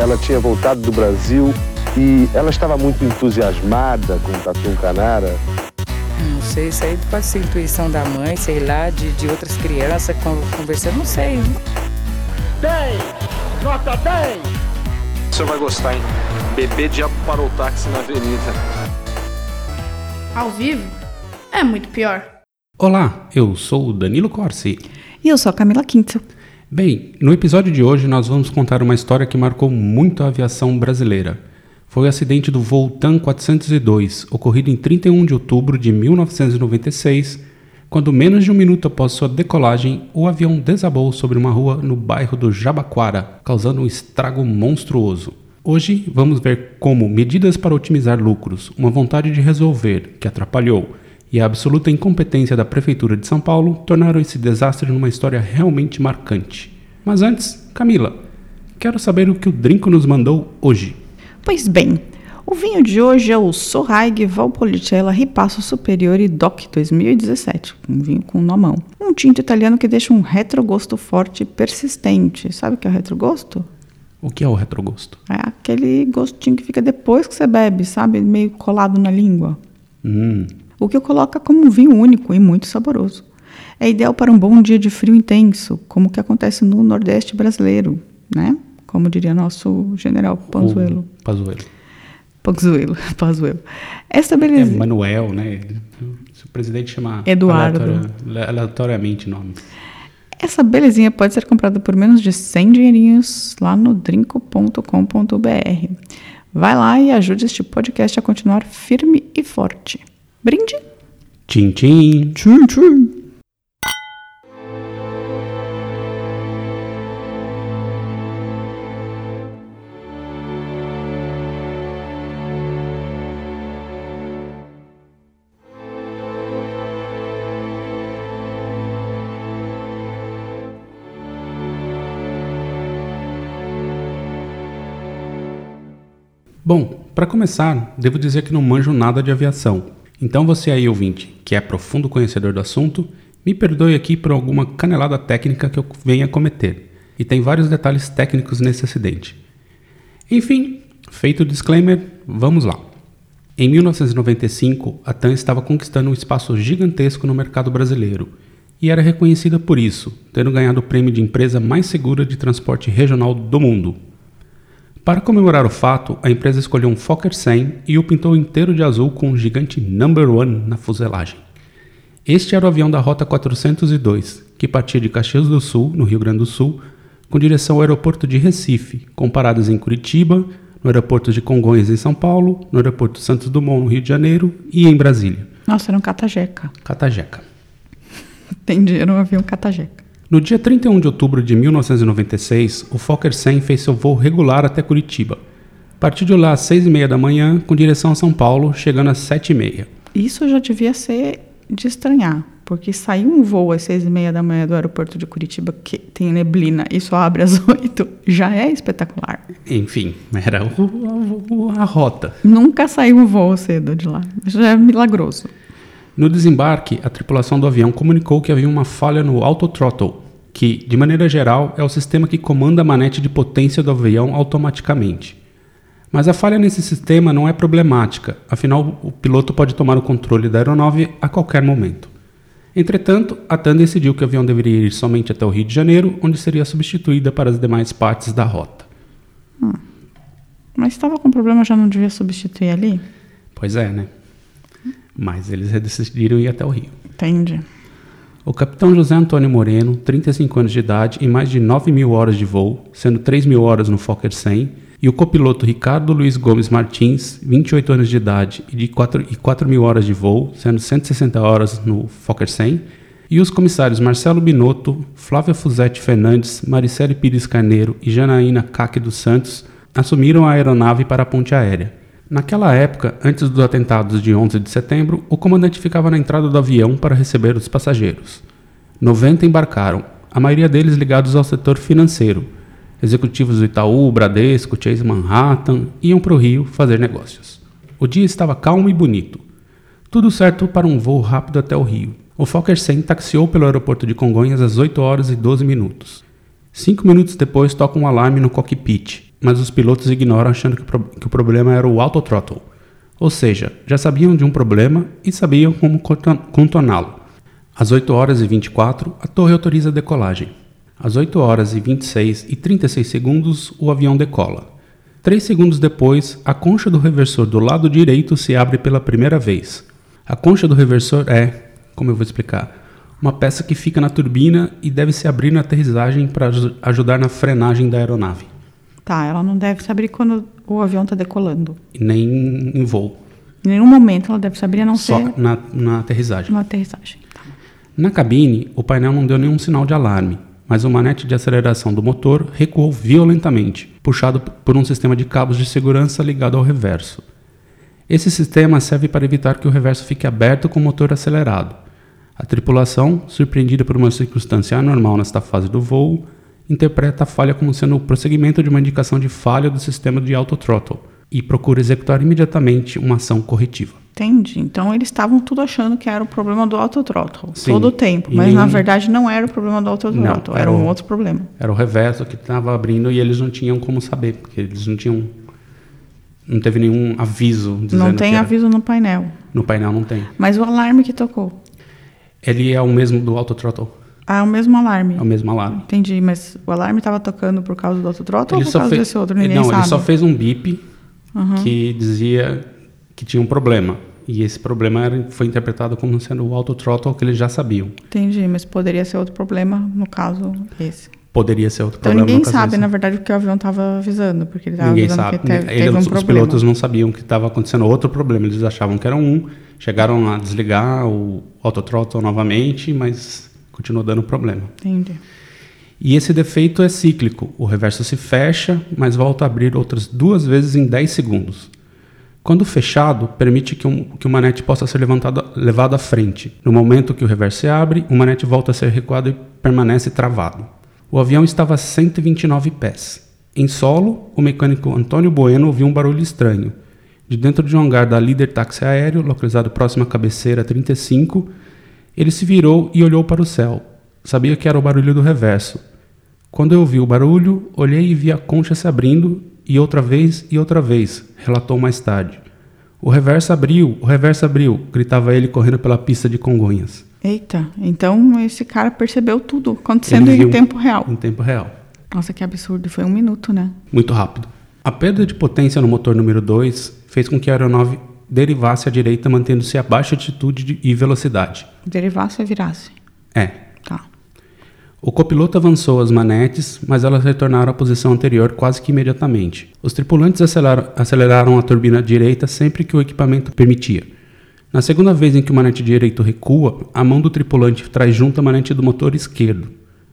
ela tinha voltado do Brasil e ela estava muito entusiasmada com o Tatu Canara. Não sei, isso aí pode ser intuição da mãe, sei lá, de, de outras crianças conversando, não sei. 10! Nota 10! O senhor vai gostar, hein? Bebê diabo parou o táxi na avenida. Ao vivo? É muito pior. Olá, eu sou o Danilo Corsi. E eu sou a Camila Quinto. Bem, no episódio de hoje nós vamos contar uma história que marcou muito a aviação brasileira. Foi o acidente do voo TAM 402, ocorrido em 31 de outubro de 1996, quando menos de um minuto após sua decolagem, o avião desabou sobre uma rua no bairro do Jabaquara, causando um estrago monstruoso. Hoje vamos ver como medidas para otimizar lucros, uma vontade de resolver que atrapalhou e a absoluta incompetência da Prefeitura de São Paulo tornaram esse desastre numa história realmente marcante. Mas antes, Camila, quero saber o que o Drinco nos mandou hoje. Pois bem, o vinho de hoje é o Sorraig Valpolicella Ripasso Superiore DOC 2017, um vinho com nomão. Um tinto italiano que deixa um retrogosto forte e persistente. Sabe o que é o retrogosto? O que é o retrogosto? É aquele gostinho que fica depois que você bebe, sabe? Meio colado na língua. Hum, o que o coloca como um vinho único e muito saboroso. É ideal para um bom dia de frio intenso, como o que acontece no Nordeste brasileiro, né? Como diria nosso general Panzuelo. O Pazuello. Panzuelo, Pazuello. Esta É beleza. Manuel, né? Se o presidente chama Eduardo. aleatoriamente nome. Essa belezinha pode ser comprada por menos de 100 dinheirinhos lá no drinco.com.br. Vai lá e ajude este podcast a continuar firme e forte. Brinde? Tchim, tchim. Tchim, tchim. Bom, para começar, devo dizer que não manjo nada de aviação. Então você aí, ouvinte, que é profundo conhecedor do assunto, me perdoe aqui por alguma canelada técnica que eu venha cometer. E tem vários detalhes técnicos nesse acidente. Enfim, feito o disclaimer, vamos lá. Em 1995, a TAM estava conquistando um espaço gigantesco no mercado brasileiro e era reconhecida por isso, tendo ganhado o prêmio de empresa mais segura de transporte regional do mundo. Para comemorar o fato, a empresa escolheu um Fokker 100 e o pintou inteiro de azul com um gigante Number One na fuselagem. Este era o avião da Rota 402, que partia de Caxias do Sul, no Rio Grande do Sul, com direção ao aeroporto de Recife, com paradas em Curitiba, no aeroporto de Congonhas, em São Paulo, no aeroporto Santos Dumont, no Rio de Janeiro e em Brasília. Nossa, era um catajeca. Catajeca. Entendi, era um avião catajeca. No dia 31 de outubro de 1996, o Fokker 100 fez seu voo regular até Curitiba. Partiu de lá às 6h30 da manhã, com direção a São Paulo, chegando às 7h30. Isso já devia ser de estranhar, porque sair um voo às seis e meia da manhã do aeroporto de Curitiba, que tem neblina e só abre às oito, já é espetacular. Enfim, era o- o- a rota. Nunca saiu um voo cedo de lá, já é milagroso. No desembarque, a tripulação do avião comunicou que havia uma falha no autothrottle, que, de maneira geral, é o sistema que comanda a manete de potência do avião automaticamente. Mas a falha nesse sistema não é problemática, afinal, o piloto pode tomar o controle da aeronave a qualquer momento. Entretanto, a TAM decidiu que o avião deveria ir somente até o Rio de Janeiro, onde seria substituída para as demais partes da rota. Mas estava com problema, já não devia substituir ali? Pois é, né? Mas eles decidiram ir até o Rio. Entende? O capitão José Antônio Moreno, 35 anos de idade e mais de 9 mil horas de voo, sendo 3 mil horas no Fokker 100, e o copiloto Ricardo Luiz Gomes Martins, 28 anos de idade e de 4, e 4 mil horas de voo, sendo 160 horas no Fokker 100, e os comissários Marcelo Binotto, Flávia Fusetti Fernandes, Maricele Pires Carneiro e Janaína Caque dos Santos assumiram a aeronave para a ponte aérea. Naquela época, antes dos atentados de 11 de setembro, o comandante ficava na entrada do avião para receber os passageiros. 90 embarcaram, a maioria deles ligados ao setor financeiro. Executivos do Itaú, Bradesco, Chase Manhattan iam para o Rio fazer negócios. O dia estava calmo e bonito. Tudo certo para um voo rápido até o Rio. O Fokker 100 taxiou pelo aeroporto de Congonhas às 8 horas e 12 minutos. Cinco minutos depois toca um alarme no cockpit. Mas os pilotos ignoram achando que que o problema era o autothrottle. Ou seja, já sabiam de um problema e sabiam como contor- contorná-lo. Às 8 horas e 24, a torre autoriza a decolagem. Às 8 horas e 26 e 36 segundos, o avião decola. Três segundos depois, a concha do reversor do lado direito se abre pela primeira vez. A concha do reversor é, como eu vou explicar, uma peça que fica na turbina e deve se abrir na aterrissagem para aju- ajudar na frenagem da aeronave, Tá, ela não deve se abrir quando o avião está decolando. nem em voo, Em nenhum momento ela deve se abrir a não só ser na, na aterrissagem. na aterrissagem. Tá. Na cabine, o painel não deu nenhum sinal de alarme, mas o manete de aceleração do motor recuou violentamente, puxado por um sistema de cabos de segurança ligado ao reverso. Esse sistema serve para evitar que o reverso fique aberto com o motor acelerado. A tripulação, surpreendida por uma circunstância anormal nesta fase do voo, interpreta a falha como sendo o prosseguimento de uma indicação de falha do sistema de autothrottle e procura executar imediatamente uma ação corretiva. Entendi. Então eles estavam tudo achando que era o problema do autothrottle Sim. todo o tempo, mas na verdade não era o problema do autothrottle, era era um o- outro problema. Era o reverso que estava abrindo e eles não tinham como saber, porque eles não tinham. Não teve nenhum aviso dizendo Não tem aviso no painel, No painel não tem. mas o alarme que tocou. Ele é o mesmo do autothrottle, Ah, é o mesmo alarme. é o mesmo alarme. Entendi, mas o alarme estava tocando por causa do autothrottle ou Ele por só causa fez, desse outro? Ninguém não, sabe. ele só fez um bip que dizia que tinha um problema. E esse problema era, foi interpretado como sendo o autothrottle que eles já sabiam. Entendi, mas poderia ser outro problema, no caso, esse. Poderia ser outro Então problema. ninguém sabe, desse. na verdade, o que o avião estava avisando, porque ele estava avisando sabe. que teve, Ele- teve um os, os problema. pilotos não sabiam que estava acontecendo outro problema. Eles achavam que era um. Chegaram a desligar o autothrottle novamente, mas continuou dando problema. Entendi. E esse defeito é cíclico. O reverso se fecha, mas volta a abrir outras duas vezes em 10 segundos. Quando fechado, permite que, um, que o manete possa ser levantado, levado à frente. No momento que o reverso se abre, o manete volta a ser recuado e permanece travado. O avião estava a 129 pés. Em solo, o mecânico Antônio Bueno ouviu um barulho estranho. De dentro de um hangar da Líder Táxi Aéreo, localizado próximo à cabeceira 35, ele se virou e olhou para o céu. Sabia que era o barulho do reverso. Quando eu ouvi o barulho, olhei e vi a concha se abrindo, e outra vez e outra vez, relatou mais tarde. O reverso abriu, o reverso abriu, gritava ele correndo pela pista de Congonhas, Eita, então esse cara percebeu tudo acontecendo em tempo real. em tempo real. Nossa, que absurdo. Foi um minuto, né? Muito rápido. A perda de potência no motor número 2 fez com que a aeronave derivasse à direita, mantendo-se a baixa altitude de- e velocidade. Derivasse ou virasse? É. Tá. O copiloto avançou as manetes, mas elas retornaram à posição anterior quase que imediatamente. Os tripulantes aceleraram, aceleraram a turbina direita sempre que o equipamento permitia. Na segunda vez em que o manete direito recua, a mão do tripulante traz junto a manete do motor esquerdo.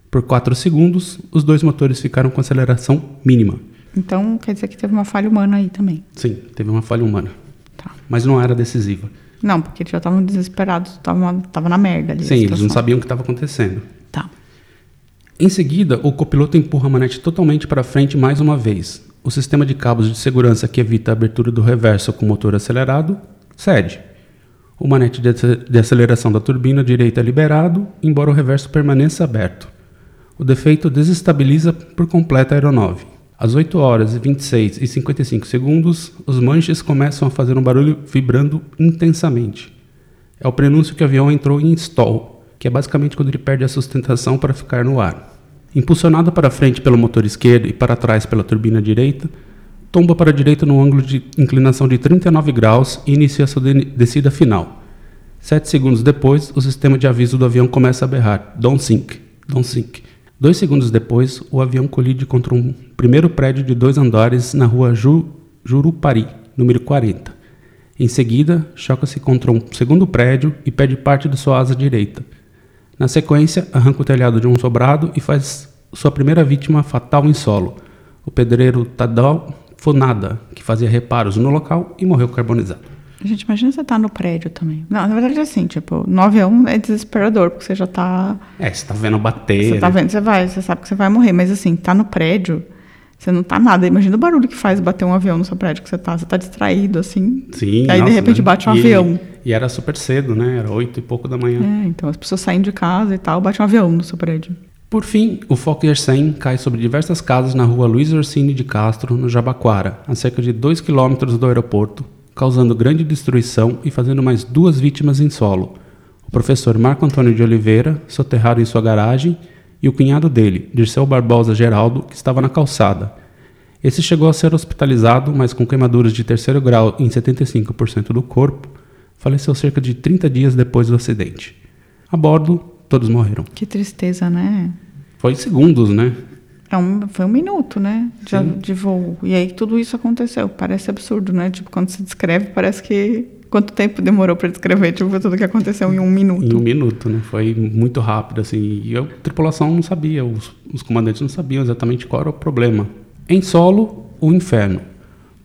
Por 4 segundos, os dois motores ficaram com aceleração mínima. Então quer dizer que teve uma falha humana aí também. Sim, teve uma falha humana, Tá. mas não era decisiva. Não, porque eles já estavam desesperados, estavam tava na merda ali. Sim, eles não sabiam o que estava acontecendo. Tá. Em seguida, o copiloto empurra a manete totalmente para frente mais uma vez. O sistema de cabos de segurança que evita a abertura do reverso com o motor acelerado cede. O manete de aceleração da turbina direita é liberado, embora o reverso permaneça aberto. O defeito desestabiliza por completo a aeronave. Às 8 horas e 26 e 55 segundos, os manches começam a fazer um barulho vibrando intensamente. É o prenúncio que o avião entrou em stall, que é basicamente quando ele perde a sustentação para ficar no ar. Impulsionado para frente pelo motor esquerdo e para trás pela turbina direita, tomba para a direita no ângulo de inclinação de 39 graus e inicia sua de- descida final. Sete segundos depois, o sistema de aviso do avião começa a berrar: Don't sink, don't sink. Dois segundos depois, o avião colide contra um primeiro prédio de dois andares na rua Ju, Jurupari, número 40. Em seguida, choca-se contra um segundo prédio e perde parte de sua asa direita. Na sequência, arranca o telhado de um sobrado e faz sua primeira vítima fatal em solo, o pedreiro Tadal Fonada, que fazia reparos no local e morreu carbonizado. Gente, imagina você tá no prédio também. Não, na verdade é assim, tipo, no avião é desesperador, porque você já tá. É, você tá vendo bater. Você tá vendo, você vai, você sabe que você vai morrer, mas assim, tá no prédio, você não tá nada. Imagina o barulho que faz bater um avião no seu prédio que você tá. Você tá distraído, assim. Sim, Aí de nossa, repente né? bate um E- avião. E era super cedo, né? Era oito e pouco da manhã. É, então as pessoas saem de casa e tal, bate um avião no seu prédio. Por fim, o Fokker 100 cai sobre diversas casas na rua Luiz Orsini de Castro, no Jabaquara, a cerca de 2 quilômetros do aeroporto, causando grande destruição e fazendo mais duas vítimas em solo. O professor Marco Antônio de Oliveira, soterrado em sua garagem, e o cunhado dele, Dirceu Barbosa Geraldo, que estava na calçada. Esse chegou a ser hospitalizado, mas com queimaduras de terceiro grau em 75% do corpo, faleceu cerca de 30 dias depois do acidente. A bordo, todos morreram. Que tristeza, né? Foi segundos, né? É um, foi um minuto, né? De, de voo. E aí tudo isso aconteceu. Parece absurdo, né? Tipo, quando se descreve, parece que. Quanto tempo demorou para descrever? Tipo, tudo que aconteceu em um minuto. Em um minuto, né? Foi muito rápido, assim. E a tripulação não sabia, os, os comandantes não sabiam exatamente qual era o problema. Em solo, o inferno.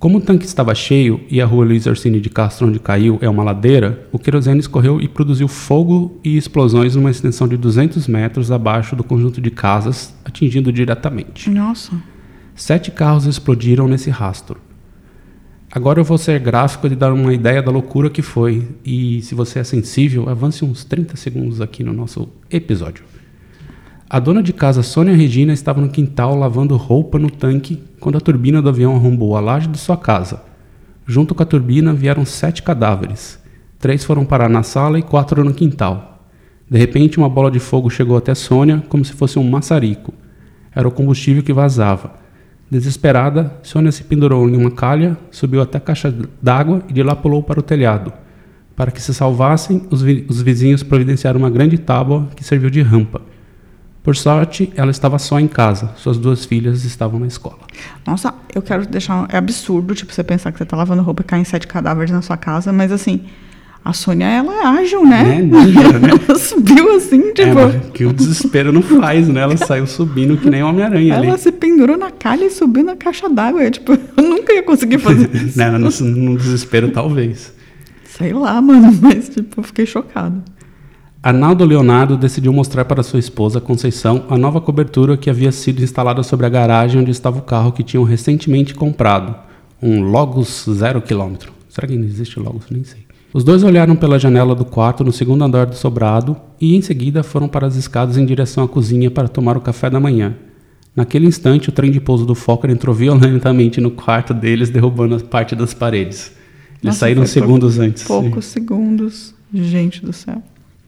Como o tanque estava cheio e a rua Luiz Orsini de Castro, onde caiu, é uma ladeira, o querosene escorreu e produziu fogo e explosões numa extensão de 200 metros abaixo do conjunto de casas, atingindo diretamente. Nossa. Sete carros explodiram nesse rastro. Agora eu vou ser gráfico e dar uma ideia da loucura que foi. E se você é sensível, avance uns 30 segundos aqui no nosso episódio. A dona de casa Sônia Regina estava no quintal lavando roupa no tanque quando a turbina do avião arrombou a laje de sua casa. Junto com a turbina vieram sete cadáveres. Três foram parar na sala e quatro no quintal. De repente, uma bola de fogo chegou até Sônia como se fosse um maçarico. Era o combustível que vazava. Desesperada, Sônia se pendurou em uma calha, subiu até a caixa d'água e de lá pulou para o telhado. Para que se salvassem, os, vi os vizinhos providenciaram uma grande tábua que serviu de rampa. Por sorte, ela estava só em casa. Suas duas filhas estavam na escola. Nossa, eu quero deixar. É absurdo, tipo, você pensar que você tá lavando roupa e caem sete cadáveres na sua casa, mas assim. A Sônia, ela é ágil, né? Né? Ninja, né? ela subiu assim, tipo. É, que o desespero não faz, né? Ela saiu subindo que nem Homem-Aranha ali. ela se pendurou na calha e subiu na caixa d'água. Tipo, eu nunca ia conseguir fazer isso. Né, no, no desespero, talvez. Sei lá, mano, mas tipo, eu fiquei chocado. Arnaldo Leonardo decidiu mostrar para sua esposa, Conceição, a nova cobertura que havia sido instalada sobre a garagem onde estava o carro que tinham recentemente comprado, um Logos zero quilômetro. Será que ainda existe Logos? Nem sei. Os dois olharam pela janela do quarto no segundo andar do sobrado e, em seguida, foram para as escadas em direção à cozinha para tomar o café da manhã. Naquele instante, o trem de pouso do Fokker entrou violentamente no quarto deles, derrubando a parte das paredes. Eles Nossa, saíram segundos antes. Poucos segundos. Gente do céu.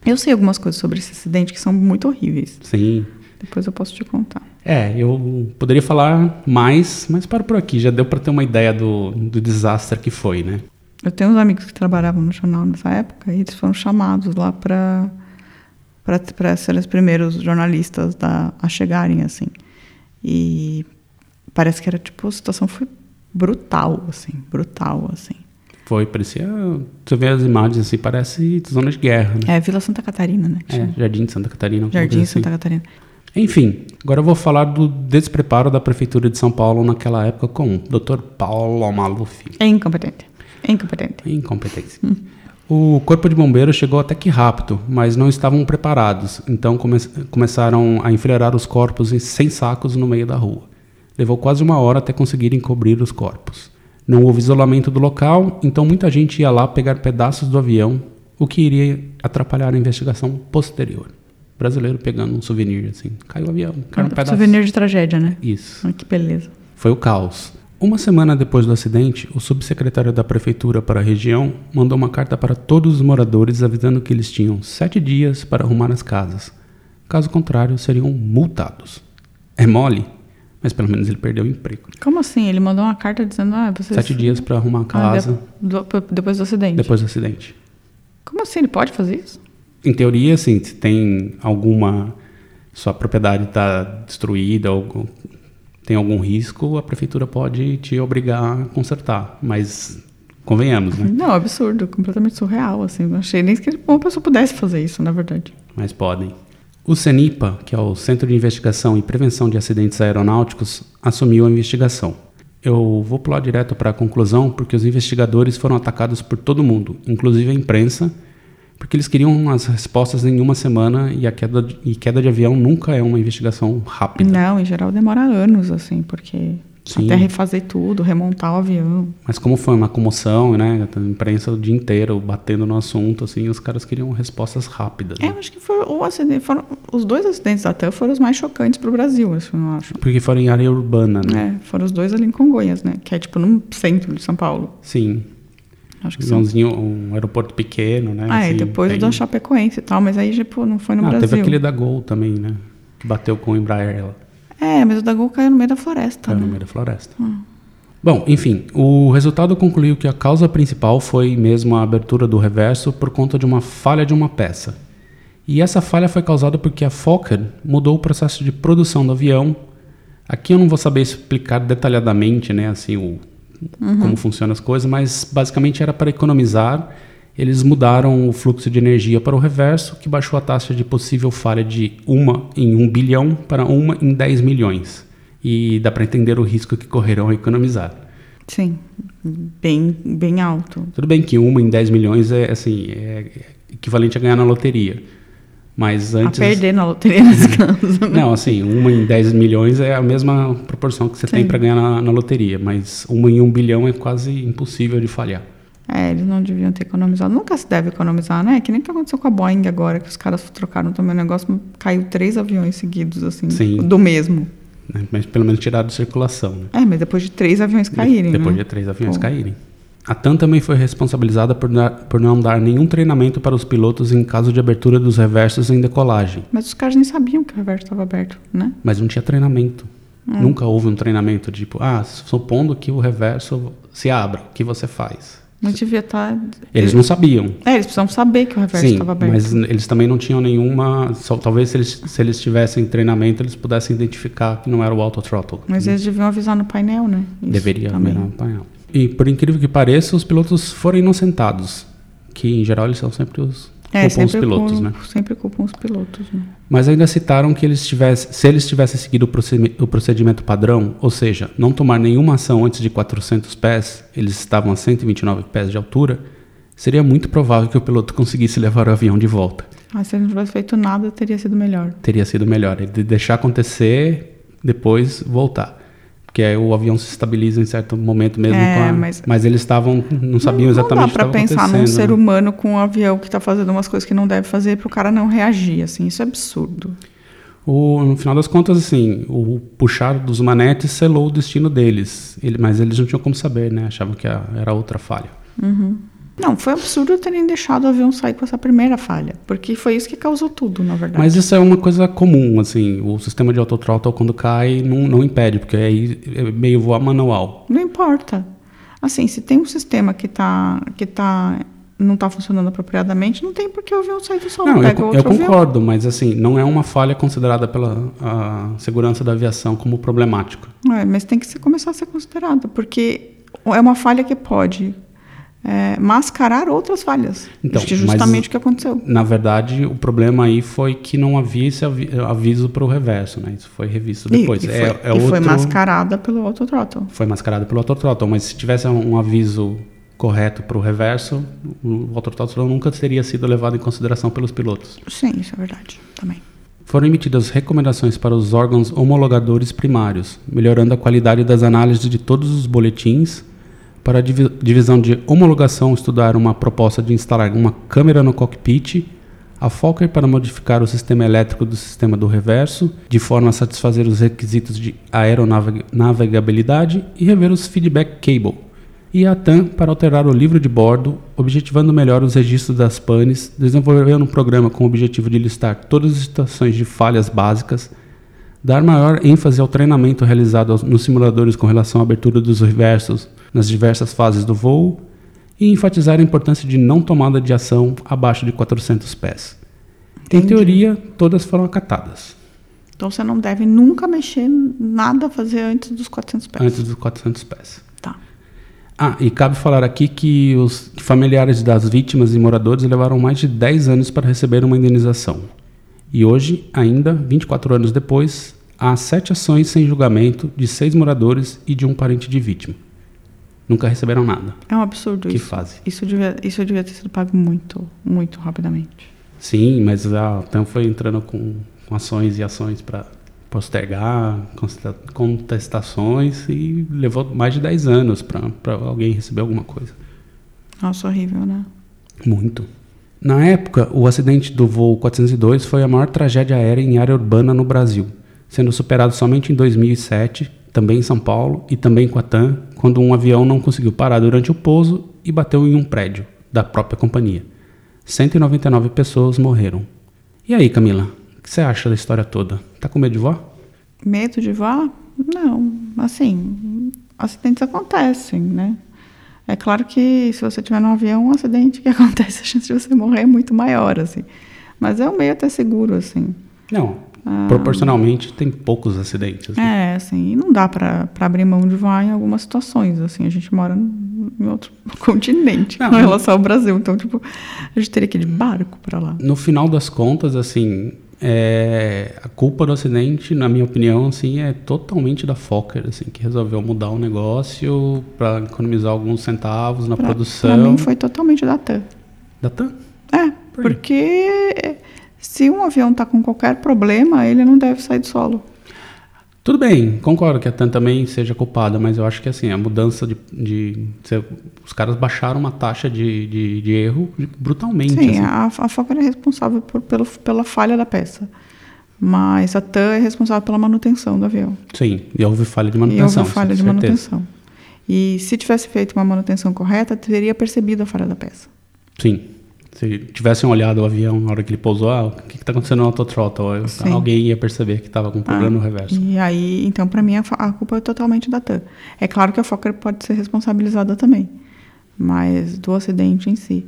Eu sei algumas coisas sobre esse acidente que são muito horríveis. Sim. Depois eu posso te contar. É, eu poderia falar mais, mas paro por aqui. Já deu para ter uma ideia do, do desastre que foi, né? Eu tenho uns amigos que trabalhavam no jornal nessa época e eles foram chamados lá para para serem os primeiros jornalistas da, a chegarem assim. E parece que era tipo a situação foi brutal assim, brutal assim. Foi, parecia. Você vê as imagens assim, parece zona de guerra, né? É Vila Santa Catarina, né? É, Jardim de Santa Catarina. Jardim coisa Santa assim. Catarina. Enfim, agora eu vou falar do despreparo da Prefeitura de São Paulo naquela época com o Dr. Paulo Maluf. É incompetente. É incompetente. Incompetência. O Corpo de Bombeiros chegou até que rápido, mas não estavam preparados, então come começaram a enfileirar os corpos em 100 sacos no meio da rua. Levou quase uma hora até conseguirem cobrir os corpos. Não houve isolamento do local, então muita gente ia lá pegar pedaços do avião, o que iria atrapalhar a investigação posterior. Brasileiro pegando um souvenir assim, caiu o avião, caiu um pedaço. Souvenir de tragédia, né? Isso. Ai, que beleza. Foi o caos. Uma semana depois do acidente, o subsecretário da prefeitura para a região mandou uma carta para todos os moradores avisando que eles tinham sete dias para arrumar as casas. Caso contrário, seriam multados. É mole, mas pelo menos ele perdeu o emprego. Como assim? Ele mandou uma carta dizendo, ah, vocês... Sete dias para arrumar a Ah, casa do- depois do acidente. depois do acidente. Como assim? Ele pode fazer isso? Em teoria, assim, se tem alguma. Sua propriedade está destruída ou tem algum risco, a prefeitura pode te obrigar a consertar. Mas convenhamos, né? Não, absurdo, completamente surreal, assim. Não achei nem que uma pessoa pudesse fazer isso, na verdade. mas podem. O CENIPA, que é o Centro de Investigação e Prevenção de Acidentes Aeronáuticos, assumiu a investigação. Eu vou pular direto para a conclusão, porque os investigadores foram atacados por todo mundo, inclusive a imprensa, porque eles queriam as respostas em uma semana e a queda de, e queda de avião nunca é uma investigação rápida. Não, em geral demora anos, assim, porque Sim. Até refazer tudo, remontar o avião. Mas como foi uma comoção, né? A imprensa o dia inteiro batendo no assunto, assim, os caras queriam respostas rápidas. É, né? eu acho que foi o acidente, foram, os dois acidentes da TAM foram os mais chocantes pro Brasil, assim, eu acho. Porque foram em área urbana, né? É, foram os dois ali em Congonhas, né? Que é tipo no centro de São Paulo. Sim. Acho que são. Aviãozinho, um aeroporto pequeno, né? Ah, e assim, depois bem- o da Chapecoense e tal, mas aí, tipo, não foi no ah, Brasil. teve aquele da Gol também, né? Que bateu com o Embraer ela. É, mas o da Gol caiu no meio da floresta, Caiu no né? meio da floresta. Bom, enfim, o resultado concluiu que a causa principal foi mesmo a abertura do reverso por conta de uma falha de uma peça. E essa falha foi causada porque a Fokker mudou o processo de produção do avião. Aqui eu não vou saber explicar detalhadamente, né, assim, o, como funcionam as coisas, mas basicamente era para economizar. Eles mudaram o fluxo de energia para o reverso, que baixou a taxa de possível falha de uma em um bilhão para uma em 10 milhões. E dá para entender o risco que correrão a economizar. Sim, bem, bem alto. Tudo bem que uma em 10 milhões é assim, é equivalente a ganhar na loteria. Mas antes. A perder na loteria nesse caso. né? Não, assim, uma em 10 milhões é a mesma proporção que você tem Sim. para ganhar na, na loteria, mas uma em um bilhão é quase impossível de falhar. É, eles não deviam ter economizado. Nunca se deve economizar, né? Que nem o que aconteceu com a Boeing agora, que os caras trocaram também o negócio, caiu três aviões seguidos, assim, Sim. do mesmo. né? Mas pelo menos tirado de circulação. Né? É, mas depois de três aviões caírem, Depois né? de três aviões Pô. caírem. A TAM também foi responsabilizada por, dar- por não dar nenhum treinamento para os pilotos em caso de abertura dos reversos em decolagem. Mas os caras nem sabiam que o reverso estava aberto, né? Mas não tinha treinamento. Nunca houve um treinamento tipo, ah, supondo que o reverso se abra, o que você faz? Não devia estar... Eles não sabiam. É, eles precisavam saber que o reverso estava aberto. mas eles também não tinham nenhuma. só- talvez se eles, se eles tivessem treinamento, eles pudessem identificar que não era o auto-throttle. Mas eles deviam avisar no painel, né? Isso Deveria também. haver no painel. E por incrível que pareça, os pilotos foram inocentados. Que em geral eles são sempre os. É, culpam os pilotos, culpam, né? sempre culpam os pilotos, né? Mas ainda citaram que eles tivessem, se eles tivessem seguido o procedime- o procedimento padrão, ou seja, não tomar nenhuma ação antes de 400 pés, eles estavam a 129 pés de altura, seria muito provável que o piloto conseguisse levar o avião de volta. Mas se ele não tivesse feito nada, teria sido melhor. Teria sido melhor, ele de- deixar acontecer, depois voltar. Porque aí o avião se estabiliza em certo momento mesmo É, a... mas- eles estavam, não sabiam exatamente Não o dá estava pensar num ser né? humano com um avião que tá fazendo umas coisas que não deve fazer pro cara não reagir, assim. Isso é absurdo. O, no final das contas, assim, o puxar dos manetes selou o destino deles. Ele- mas eles não tinham como saber, né? Achavam que a- era outra falha. Não, foi absurdo terem deixado o avião sair com essa primeira falha. Porque foi isso que causou tudo, na verdade. Mas isso é uma coisa comum, assim. O sistema de autothrottle, quando cai, não, não impede, porque aí é meio voar manual. Não importa. Assim, se tem um sistema que tá, que tá, não tá funcionando apropriadamente, não tem por que o avião sair do solo. Não, eu, Pega co- outro eu avião. concordo, mas assim, não é uma falha considerada pela segurança da aviação como problemática. É, mas tem que ser, começar a ser considerado, porque é uma falha que pode é, mascarar outras falhas. Então, que é justamente o que aconteceu. Na verdade, o problema aí foi que não havia esse avi- aviso para o reverso, né? Isso foi revisto depois. E, e foi, é, é e foi outro- mascarada pelo autothrottle. foi mascarado pelo autothrottle, mas se tivesse um aviso correto para o reverso, o autothrottle nunca teria sido levado em consideração pelos pilotos. Sim, isso é verdade. Também. Foram emitidas recomendações para os órgãos homologadores primários, melhorando a qualidade das análises de todos os boletins. Para a divi- divisão de homologação, estudar uma proposta de instalar uma câmera no cockpit, a Fokker para modificar o sistema elétrico do sistema do reverso, de forma a satisfazer os requisitos de aeronavegabilidade e rever os feedback cable, e a TAM para alterar o livro de bordo, objetivando melhor os registros das panes, desenvolvendo um programa com o objetivo de listar todas as situações de falhas básicas, dar maior ênfase ao treinamento realizado nos simuladores com relação à abertura dos reversos nas diversas fases do voo e enfatizar a importância de não tomada de ação abaixo de 400 pés. Em Entendi. teoria, todas foram acatadas Então você não deve nunca mexer nada fazer antes dos 400 pés. antes dos 400 pés. Tá. Ah, e cabe falar aqui que os familiares das vítimas e moradores levaram mais de 10 anos para receber uma indenização. E hoje, ainda, 24 anos depois, há sete ações sem julgamento de seis moradores e de um parente de vítima. Nunca receberam nada. É um absurdo Que isso. fase. Isso devia, isso devia ter sido pago muito, muito rapidamente. Sim, mas a TAM foi entrando com, com ações e ações para postergar contestações e levou mais de 10 anos para alguém receber alguma coisa. Nossa, horrível, né? Muito. Na época, o acidente do voo 402 foi a maior tragédia aérea em área urbana no Brasil, sendo superado somente em 2007, também em São Paulo e também com a TAM, quando um avião não conseguiu parar durante o pouso e bateu em um prédio da própria companhia. 199 pessoas morreram. E aí, Camila, o que você acha da história toda? Tá com medo de voar? Medo de voar? Não. Assim, acidentes acontecem, né? É claro que se você tiver num avião, um acidente que acontece, a chance de você morrer é muito maior, assim. Mas é um meio até seguro, assim. Não. Proporcionalmente, tem poucos acidentes. assim. É, assim, e não dá pra, pra abrir mão de voar em algumas situações, assim. A gente mora em outro continente Não, não- relação ao Brasil. Então, tipo, a gente teria que ir de barco pra lá. No final das contas, assim, é, a culpa do acidente, na minha opinião, assim, é totalmente da Fokker, assim, que resolveu mudar o negócio para economizar alguns centavos na Pra, produção. pra mim foi totalmente da TAM. Da TAM? É, Por quê? porque se um avião tá com qualquer problema, ele não deve sair do solo. Tudo bem, concordo que a TAM também seja culpada, mas eu acho que assim, a mudança de. de se- os caras baixaram uma taxa de, de, de erro brutalmente. Sim, assim. a, a Fokker é responsável por, pelo, pela falha da peça. Mas a TAM é responsável pela manutenção do avião. Sim, e houve falha de E manutenção. houve falha de certeza. manutenção. E se tivesse feito uma manutenção correta, teria percebido a falha da peça. Sim. Se tivessem olhado o avião na hora que ele pousou, ah, o que está acontecendo no autothrottle? Sim. Alguém ia perceber que estava com um problema Ah, no reverso. E aí, então, para mim, a, culpa é totalmente da TAM. É claro que a Fokker pode ser responsabilizada também, mas do acidente em si.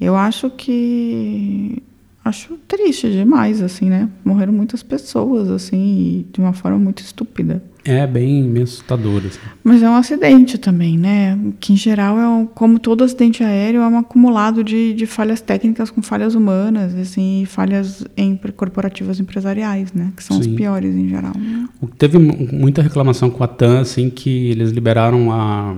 Eu acho que. Acho triste demais, assim, né? Morreram muitas pessoas, assim, de uma forma muito estúpida. É bem meio assustador. Assim. Mas é um acidente também, né? Que em geral é um, como todo acidente aéreo, é um acumulado de, de falhas técnicas com falhas humanas, assim, falhas em, corporativas empresariais, né? Que são Sim. os piores em geral. né? Teve mu- muita reclamação com a TAM, assim, que eles liberaram a,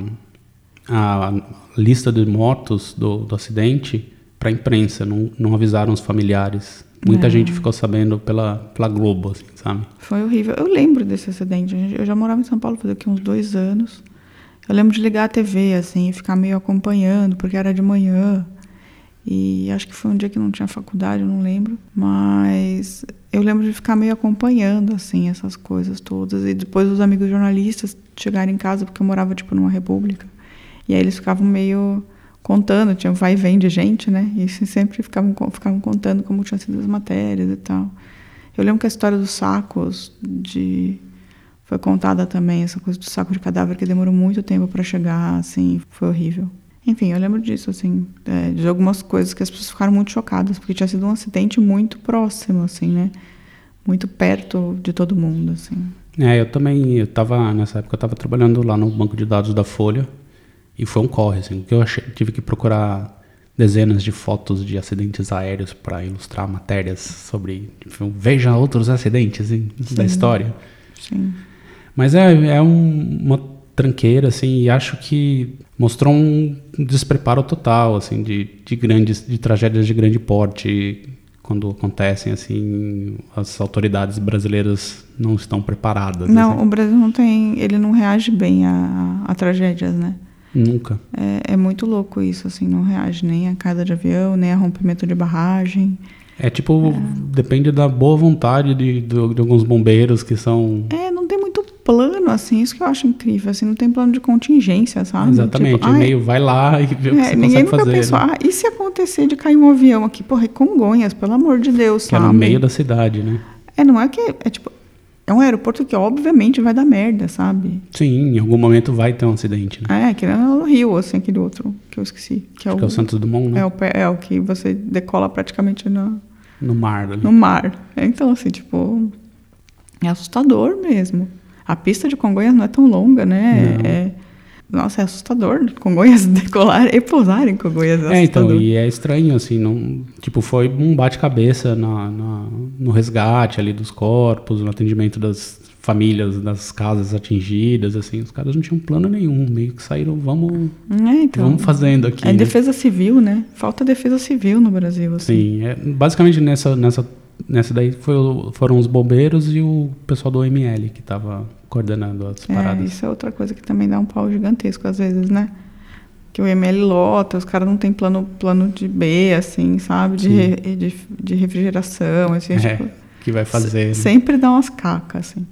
a lista de mortos do, do acidente para a imprensa, não, não avisaram os familiares. Muita É. gente ficou sabendo pela, pela Globo, assim, sabe? Foi horrível. Eu lembro desse acidente. Eu já morava em São Paulo fazia aqui uns dois anos. Eu lembro de ligar a TV, assim, e ficar meio acompanhando, porque era de manhã. E acho que foi um dia que não tinha faculdade, eu não lembro. Mas eu lembro de ficar meio acompanhando, assim, essas coisas todas. E depois os amigos jornalistas chegarem em casa, porque eu morava, tipo, numa república. E aí eles ficavam meio contando, tinha um vai e vem de gente, né? E se- sempre ficavam, ficavam contando como tinham sido as matérias e tal. Eu lembro que a história dos sacos de foi contada também essa coisa do saco de cadáver que demorou muito tempo para chegar, assim, foi horrível. Enfim, eu lembro disso, assim, é, de algumas coisas que as pessoas ficaram muito chocadas porque tinha sido um acidente muito próximo, assim, né? Muito perto de todo mundo, assim. É, eu também, eu tava, nessa época eu estava trabalhando lá no banco de dados da Folha e foi um corre, assim, porque eu achei, tive que procurar dezenas de fotos de acidentes aéreos para ilustrar matérias sobre, tipo, veja outros acidentes assim, da história. Sim. Mas é, é um- uma tranqueira, assim, e acho que mostrou um despreparo total, assim, de, de grandes, de tragédias de grande porte, quando acontecem, assim, as autoridades brasileiras não estão preparadas. Não, assim. o Brasil não tem, ele não reage bem a, a tragédias, né? Nunca. É, é muito louco isso, assim, não reage nem a queda de avião, nem a rompimento de barragem. É tipo, depende da boa vontade de, de, de alguns bombeiros que são. É, não tem muito plano, assim, isso que eu acho incrível, assim, não tem plano de contingência, sabe? Exatamente, Tipo, ai, meio vai lá e vê o que é, você ninguém consegue nunca fazer. pensou, né? ah, e se acontecer de cair um avião aqui? Porra, é Congonhas, pelo amor de Deus, Que é sabe? no meio da cidade, né? É, não é que, é tipo, é um aeroporto que obviamente vai dar merda, sabe? Sim, em algum momento vai ter um acidente, né? É, que nem no Rio, assim, aquele outro que eu esqueci. Que é, o, que é o Santos Dumont, né? é, o, é o que você decola praticamente no, No mar ali. no mar. Então, assim, tipo, é assustador mesmo. A pista de Congonhas não é tão longa, né? É, nossa, é assustador. Congonhas decolar e pousar em Congonhas é É, então, e é estranho, assim, não, tipo, foi um bate-cabeça na, na- no resgate ali dos corpos, no atendimento das famílias, das casas atingidas, assim, os caras não tinham plano nenhum, meio que saíram, vamos, É, então, vamos fazendo aqui, É né? defesa civil, né? Falta defesa civil no Brasil, assim. Sim, é, basicamente nessa, nessa Nessa daí foi foram os bombeiros e o pessoal do ML que tava coordenando as É, paradas. isso é outra coisa que também dá um pau gigantesco às vezes, né? Que o ML lota, os caras não tem plano, plano de B, assim, sabe? De, re- de, de refrigeração, assim, É, tipo, que vai fazer. né? sempre dá umas cacas, assim.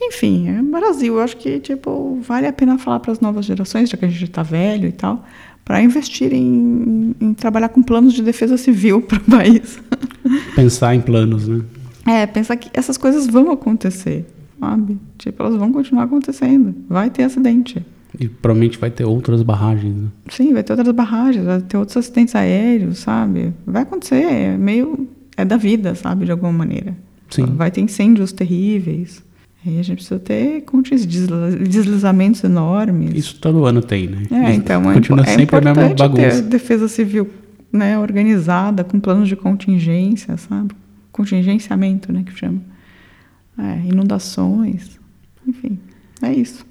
Enfim, é Brasil, eu acho que, tipo, vale a pena falar para as novas gerações, já que a gente tá velho e tal, para investir em, em trabalhar com planos de defesa civil para o país. Pensar em planos, né? É, pensar que essas coisas vão acontecer, sabe? Tipo, elas vão continuar acontecendo. Vai ter acidente. E provavelmente vai ter outras barragens, né? Sim, vai ter outras barragens, vai ter outros acidentes aéreos, sabe? Vai acontecer, é meio. É da vida, sabe? De alguma maneira. Sim. Vai ter incêndios terríveis. Aí a gente precisa ter desla- deslizamentos enormes. Isso todo ano tem, né? É, então é, continua é sempre a mesma importante ter bagunça. defesa civil né, organizada, com planos de contingência, sabe? Contingenciamento, né, que chama. É, inundações, enfim, é isso.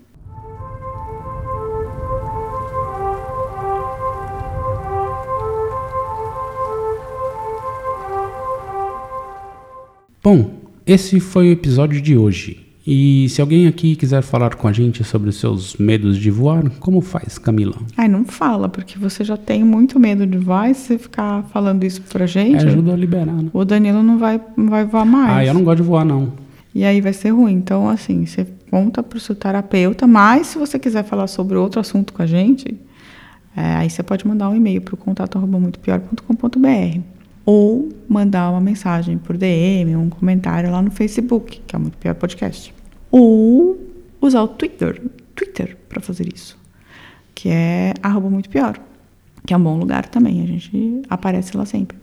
Bom, esse foi o episódio de hoje. E se alguém aqui quiser falar com a gente sobre os seus medos de voar, como faz, Camila? Ai, não fala, porque você já tem muito medo de voar e se você ficar falando isso pra gente, Ajuda a liberar, né? o Danilo não vai, não vai voar mais. Ah, eu não gosto de voar, não. E aí vai ser ruim. Então, assim, você conta pro seu terapeuta, mas se você quiser falar sobre outro assunto com a gente, é, aí você pode mandar um e-mail pro contato arroba muitopior.com.br ou mandar uma mensagem por DM, um comentário lá no Facebook, que é Muito Pior Podcast. Ou usar o Twitter, Twitter para fazer isso, que é arroba muito pior, que é um bom lugar também, a gente aparece lá sempre.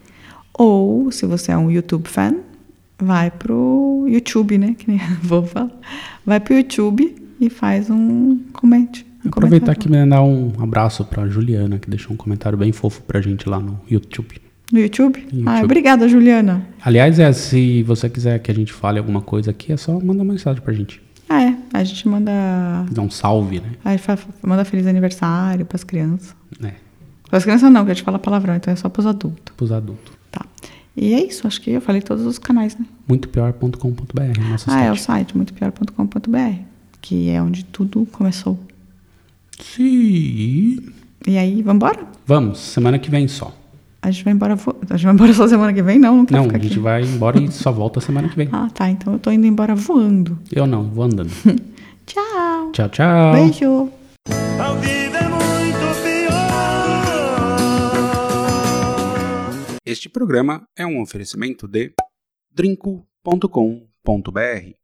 Ou, se você é um YouTube fan, vai pro YouTube, né? Que nem vou falar. Vai pro YouTube e faz um comente. Um Aproveitar aqui e mandar um abraço pra Juliana, que deixou um comentário bem fofo pra gente lá no YouTube. No YouTube? YouTube. Ah, obrigada, Juliana. Aliás, é, se você quiser que a gente fale alguma coisa aqui, é só mandar uma mensagem pra gente. Ah, é, a gente manda. Dar um salve, né? A gente fa- manda feliz aniversário pras crianças. É, Pras crianças não, que a gente fala palavrão, então é só pros adultos. pros adultos. Tá. E é isso, acho que eu falei todos os canais, né? Muitopior.com.br, nosso ah, é o site. site muitopior.com.br, que é onde tudo começou. Sim. E aí, vambora? Vamos, semana que vem só. A gente vai embora. vo- A gente vai embora só semana que vem? Não, não quero Não, ficar a gente aqui. vai embora e só volta semana que vem. Ah, tá. Então eu tô indo embora voando. Eu não, vou andando. Tchau. Tchau, tchau. Beijo. É. Este programa é um oferecimento de drinco.com.br